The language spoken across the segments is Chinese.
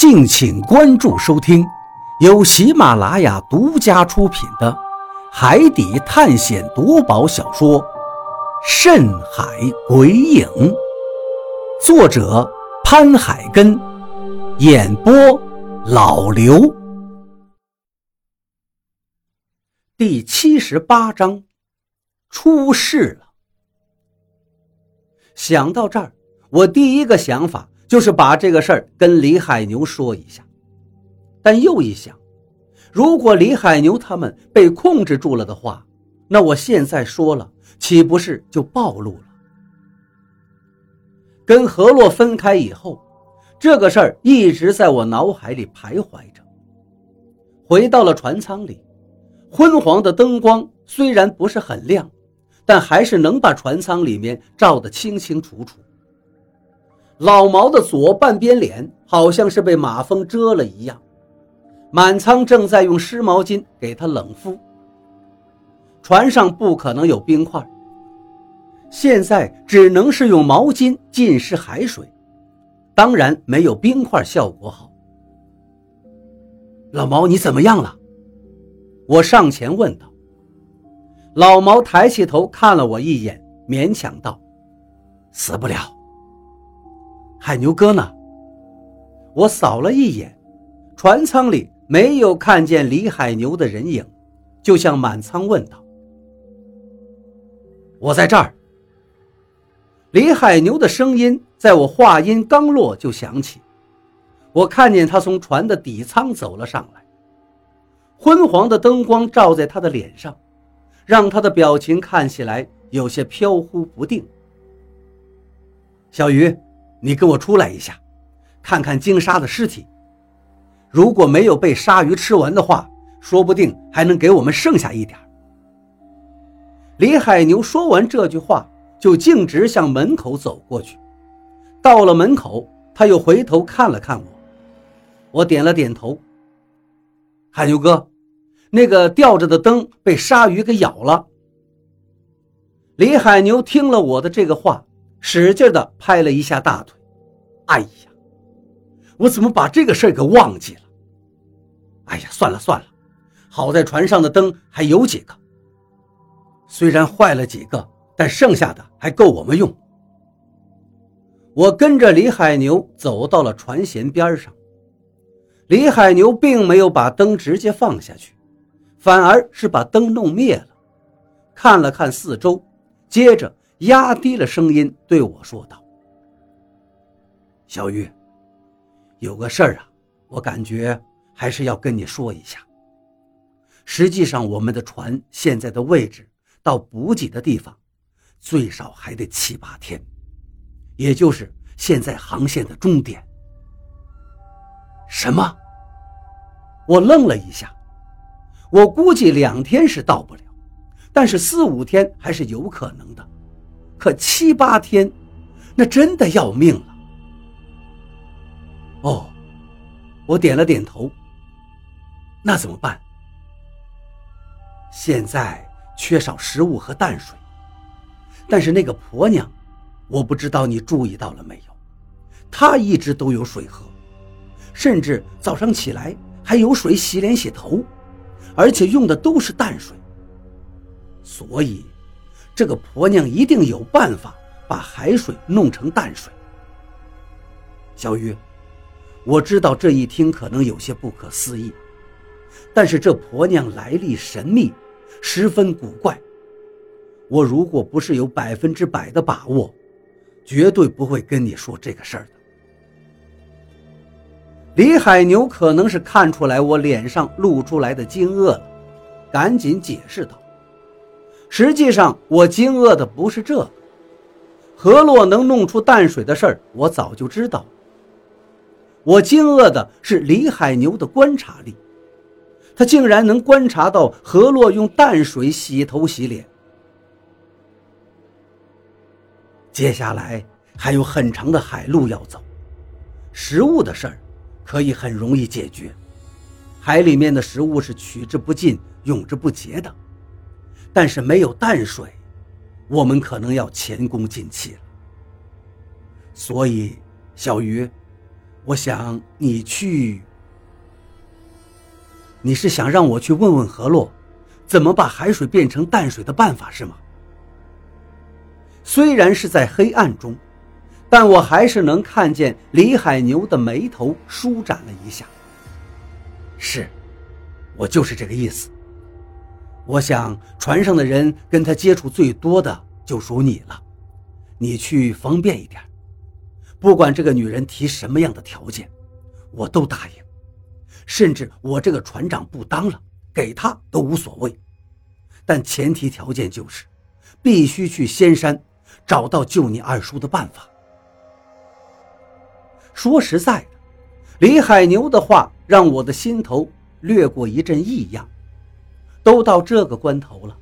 敬请关注收听，由喜马拉雅独家出品的《海底探险夺宝小说》《深海鬼影》，作者潘海根，演播老刘。第七十八章，出事了。想到这儿，我第一个想法。就是把这个事儿跟李海牛说一下，但又一想，如果李海牛他们被控制住了的话，那我现在说了，岂不是就暴露了？跟何洛分开以后，这个事儿一直在我脑海里徘徊着。回到了船舱里，昏黄的灯光虽然不是很亮，但还是能把船舱里面照得清清楚楚。老毛的左半边脸好像是被马蜂蛰了一样，满仓正在用湿毛巾给他冷敷。船上不可能有冰块，现在只能是用毛巾浸湿海水，当然没有冰块效果好。老毛，你怎么样了？我上前问道。老毛抬起头看了我一眼，勉强道：“死不了。”海牛哥呢？我扫了一眼，船舱里没有看见李海牛的人影，就向满舱问道：“我在这儿。”李海牛的声音在我话音刚落就响起，我看见他从船的底舱走了上来，昏黄的灯光照在他的脸上，让他的表情看起来有些飘忽不定。小鱼。你跟我出来一下，看看鲸鲨的尸体。如果没有被鲨鱼吃完的话，说不定还能给我们剩下一点。李海牛说完这句话，就径直向门口走过去。到了门口，他又回头看了看我，我点了点头。海牛哥，那个吊着的灯被鲨鱼给咬了。李海牛听了我的这个话。使劲的拍了一下大腿，哎呀，我怎么把这个事儿给忘记了？哎呀，算了算了，好在船上的灯还有几个，虽然坏了几个，但剩下的还够我们用。我跟着李海牛走到了船舷边上，李海牛并没有把灯直接放下去，反而是把灯弄灭了，看了看四周，接着。压低了声音对我说道：“小玉，有个事儿啊，我感觉还是要跟你说一下。实际上，我们的船现在的位置到补给的地方，最少还得七八天，也就是现在航线的终点。”什么？我愣了一下，我估计两天是到不了，但是四五天还是有可能的。可七八天，那真的要命了。哦，我点了点头。那怎么办？现在缺少食物和淡水，但是那个婆娘，我不知道你注意到了没有，她一直都有水喝，甚至早上起来还有水洗脸洗头，而且用的都是淡水，所以。这个婆娘一定有办法把海水弄成淡水。小鱼，我知道这一听可能有些不可思议，但是这婆娘来历神秘，十分古怪。我如果不是有百分之百的把握，绝对不会跟你说这个事儿的。李海牛可能是看出来我脸上露出来的惊愕了，赶紧解释道。实际上，我惊愕的不是这个，何洛能弄出淡水的事儿，我早就知道。我惊愕的是李海牛的观察力，他竟然能观察到何洛用淡水洗头洗脸。接下来还有很长的海路要走，食物的事儿可以很容易解决，海里面的食物是取之不尽、用之不竭的。但是没有淡水，我们可能要前功尽弃了。所以，小鱼，我想你去，你是想让我去问问何洛，怎么把海水变成淡水的办法是吗？虽然是在黑暗中，但我还是能看见李海牛的眉头舒展了一下。是，我就是这个意思。我想船上的人跟他接触最多的就属你了，你去方便一点。不管这个女人提什么样的条件，我都答应，甚至我这个船长不当了，给她都无所谓。但前提条件就是，必须去仙山找到救你二叔的办法。说实在的，李海牛的话让我的心头掠过一阵异样。都到这个关头了，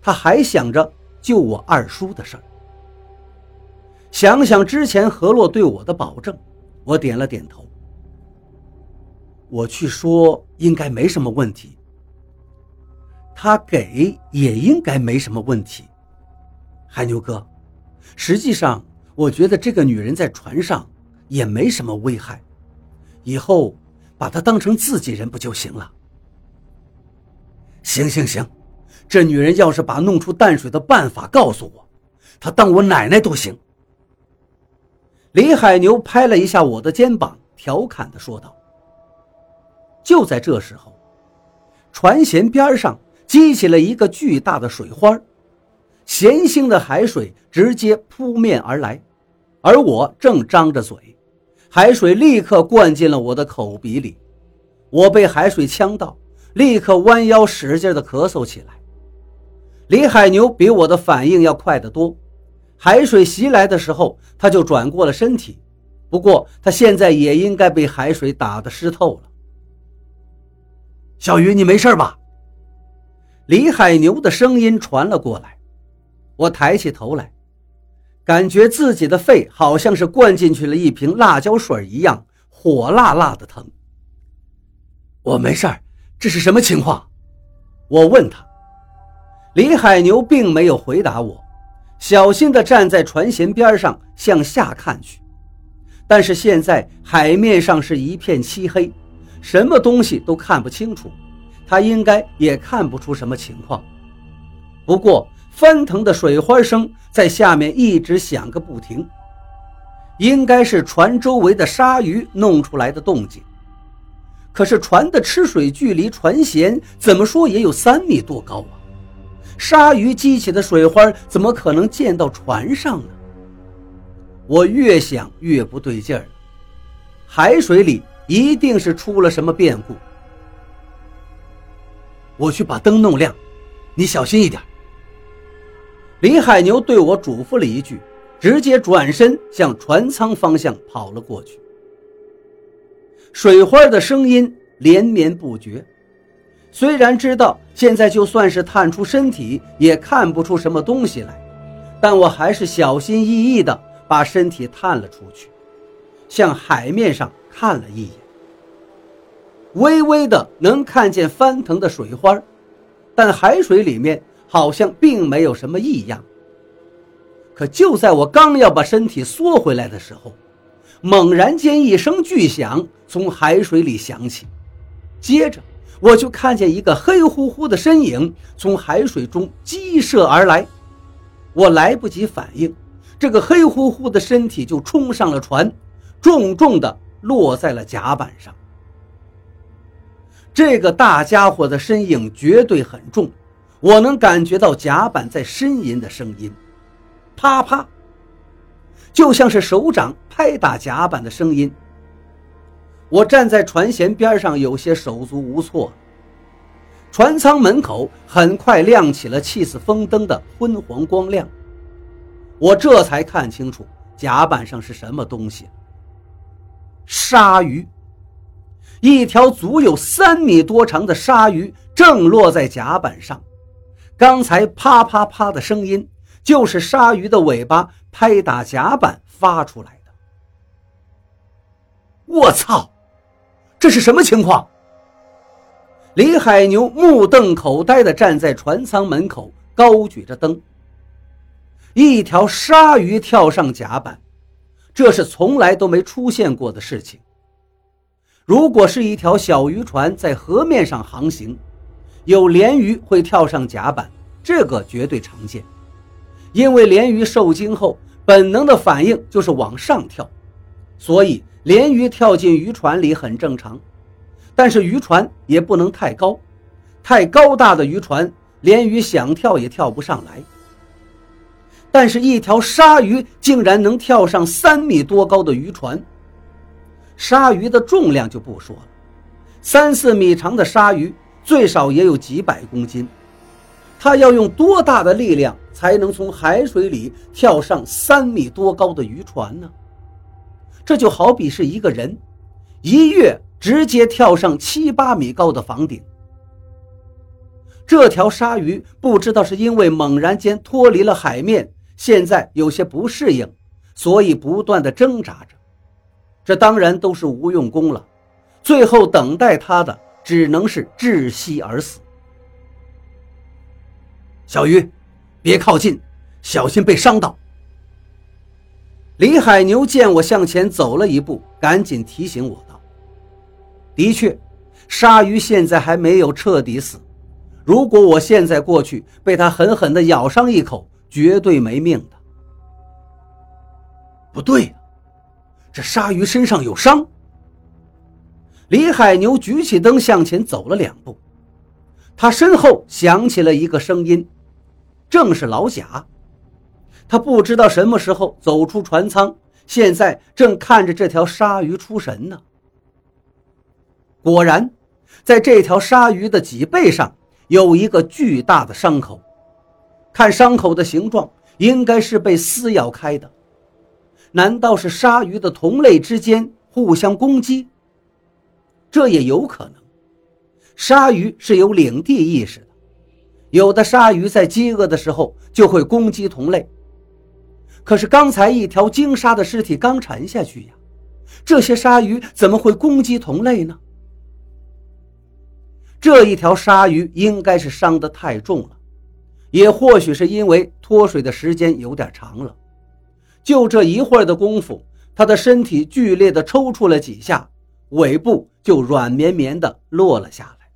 他还想着救我二叔的事儿。想想之前何洛对我的保证，我点了点头。我去说应该没什么问题，他给也应该没什么问题。海牛哥，实际上我觉得这个女人在船上也没什么危害，以后把她当成自己人不就行了？行行行，这女人要是把弄出淡水的办法告诉我，她当我奶奶都行。李海牛拍了一下我的肩膀，调侃地说道：“就在这时候，船舷边上激起了一个巨大的水花，咸腥的海水直接扑面而来，而我正张着嘴，海水立刻灌进了我的口鼻里，我被海水呛到，立刻弯腰使劲地咳嗽起来。李海牛比我的反应要快得多。”海水袭来的时候，他就转过了身体，不过他现在也应该被海水打得湿透了。小鱼，你没事吧？李海牛的声音传了过来。我抬起头来，感觉自己的肺好像是灌进去了一瓶辣椒水一样，火辣辣的疼。我没事这是什么情况？我问他。李海牛并没有回答我。小心地站在船舷边上向下看去，但是现在海面上是一片漆黑，什么东西都看不清楚。他应该也看不出什么情况。不过翻腾的水花声在下面一直响个不停，应该是船周围的鲨鱼弄出来的动静。可是船的吃水距离船舷怎么说也有三米多高啊！鲨鱼激起的水花怎么可能溅到船上呢？我越想越不对劲儿，海水里一定是出了什么变故。我去把灯弄亮，你小心一点。李海牛对我嘱咐了一句，直接转身向船舱方向跑了过去。水花的声音连绵不绝。虽然知道现在就算是探出身体也看不出什么东西来，但我还是小心翼翼地把身体探了出去，向海面上看了一眼。微微的能看见翻腾的水花，但海水里面好像并没有什么异样。可就在我刚要把身体缩回来的时候，猛然间一声巨响从海水里响起，接着。我就看见一个黑乎乎的身影从海水中激射而来，我来不及反应，这个黑乎乎的身体就冲上了船，重重地落在了甲板上。这个大家伙的身影绝对很重，我能感觉到甲板在呻吟的声音，啪啪，就像是手掌拍打甲板的声音。我站在船舷边上，有些手足无措。船舱门口很快亮起了气死风灯的昏黄光亮，我这才看清楚甲板上是什么东西。鲨鱼，一条足有三米多长的鲨鱼正落在甲板上。刚才啪啪啪的声音，就是鲨鱼的尾巴拍打甲板发出来的。我操！这是什么情况？李海牛目瞪口呆地站在船舱门口，高举着灯。一条鲨鱼跳上甲板，这是从来都没出现过的事情。如果是一条小渔船在河面上航行，有鲢鱼会跳上甲板，这个绝对常见。因为鲢鱼受惊后，本能的反应就是往上跳，所以鲢鱼跳进渔船里很正常。但是渔船也不能太高，太高大的渔船，鲢鱼想跳也跳不上来。但是，一条鲨鱼竟然能跳上三米多高的渔船。鲨鱼的重量就不说了，三四米长的鲨鱼最少也有几百公斤。他要用多大的力量才能从海水里跳上三米多高的渔船呢？这就好比是一个人一跃直接跳上七八米高的房顶。这条鲨鱼不知道是因为猛然间脱离了海面，现在有些不适应，所以不断的挣扎着。这当然都是无用功了，最后等待他的只能是窒息而死。小鱼，别靠近，小心被伤到。李海牛见我向前走了一步，赶紧提醒我道：“的确，鲨鱼现在还没有彻底死。如果我现在过去，被它狠狠地咬上一口，绝对没命的。”不对，这鲨鱼身上有伤。李海牛举起灯向前走了两步，他身后响起了一个声音。正是老贾，他不知道什么时候走出船舱，现在正看着这条鲨鱼出神呢。果然，在这条鲨鱼的脊背上有一个巨大的伤口，看伤口的形状，应该是被撕咬开的。难道是鲨鱼的同类之间互相攻击？这也有可能，鲨鱼是有领地意识的。有的鲨鱼在饥饿的时候就会攻击同类，可是刚才一条鲸鲨的尸体刚沉下去呀，这些鲨鱼怎么会攻击同类呢？这一条鲨鱼应该是伤得太重了，也或许是因为脱水的时间有点长了，就这一会儿的功夫，它的身体剧烈的抽搐了几下，尾部就软绵绵的落了下来。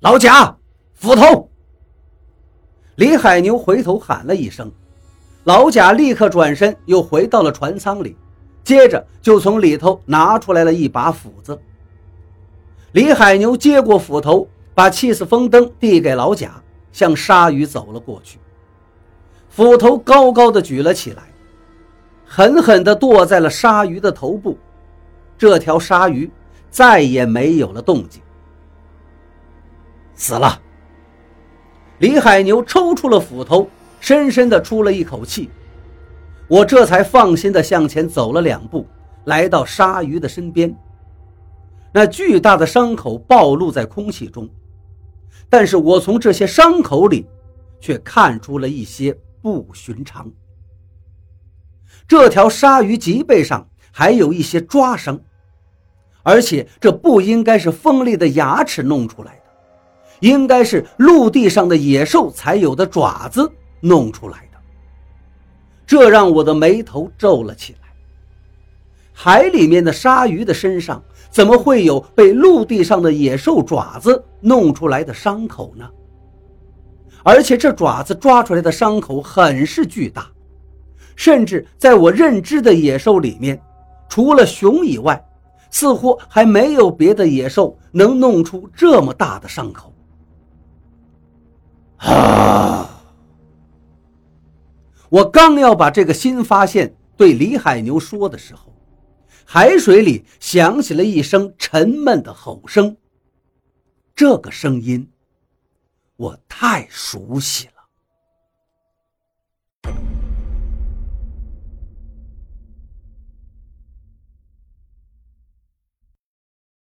老贾。斧头！李海牛回头喊了一声，老贾立刻转身，又回到了船舱里，接着就从里头拿出来了一把斧子。李海牛接过斧头，把气死风灯递给老贾，向鲨鱼走了过去。斧头高高的举了起来，狠狠地剁在了鲨鱼的头部，这条鲨鱼再也没有了动静，死了。李海牛抽出了斧头，深深地出了一口气。我这才放心地向前走了两步，来到鲨鱼的身边。那巨大的伤口暴露在空气中，但是我从这些伤口里，却看出了一些不寻常。这条鲨鱼脊背上还有一些抓伤，而且这不应该是锋利的牙齿弄出来的。应该是陆地上的野兽才有的爪子弄出来的，这让我的眉头皱了起来。海里面的鲨鱼的身上怎么会有被陆地上的野兽爪子弄出来的伤口呢？而且这爪子抓出来的伤口很是巨大，甚至在我认知的野兽里面，除了熊以外，似乎还没有别的野兽能弄出这么大的伤口。啊！我刚要把这个新发现对李海牛说的时候，海水里响起了一声沉闷的吼声。这个声音，我太熟悉了。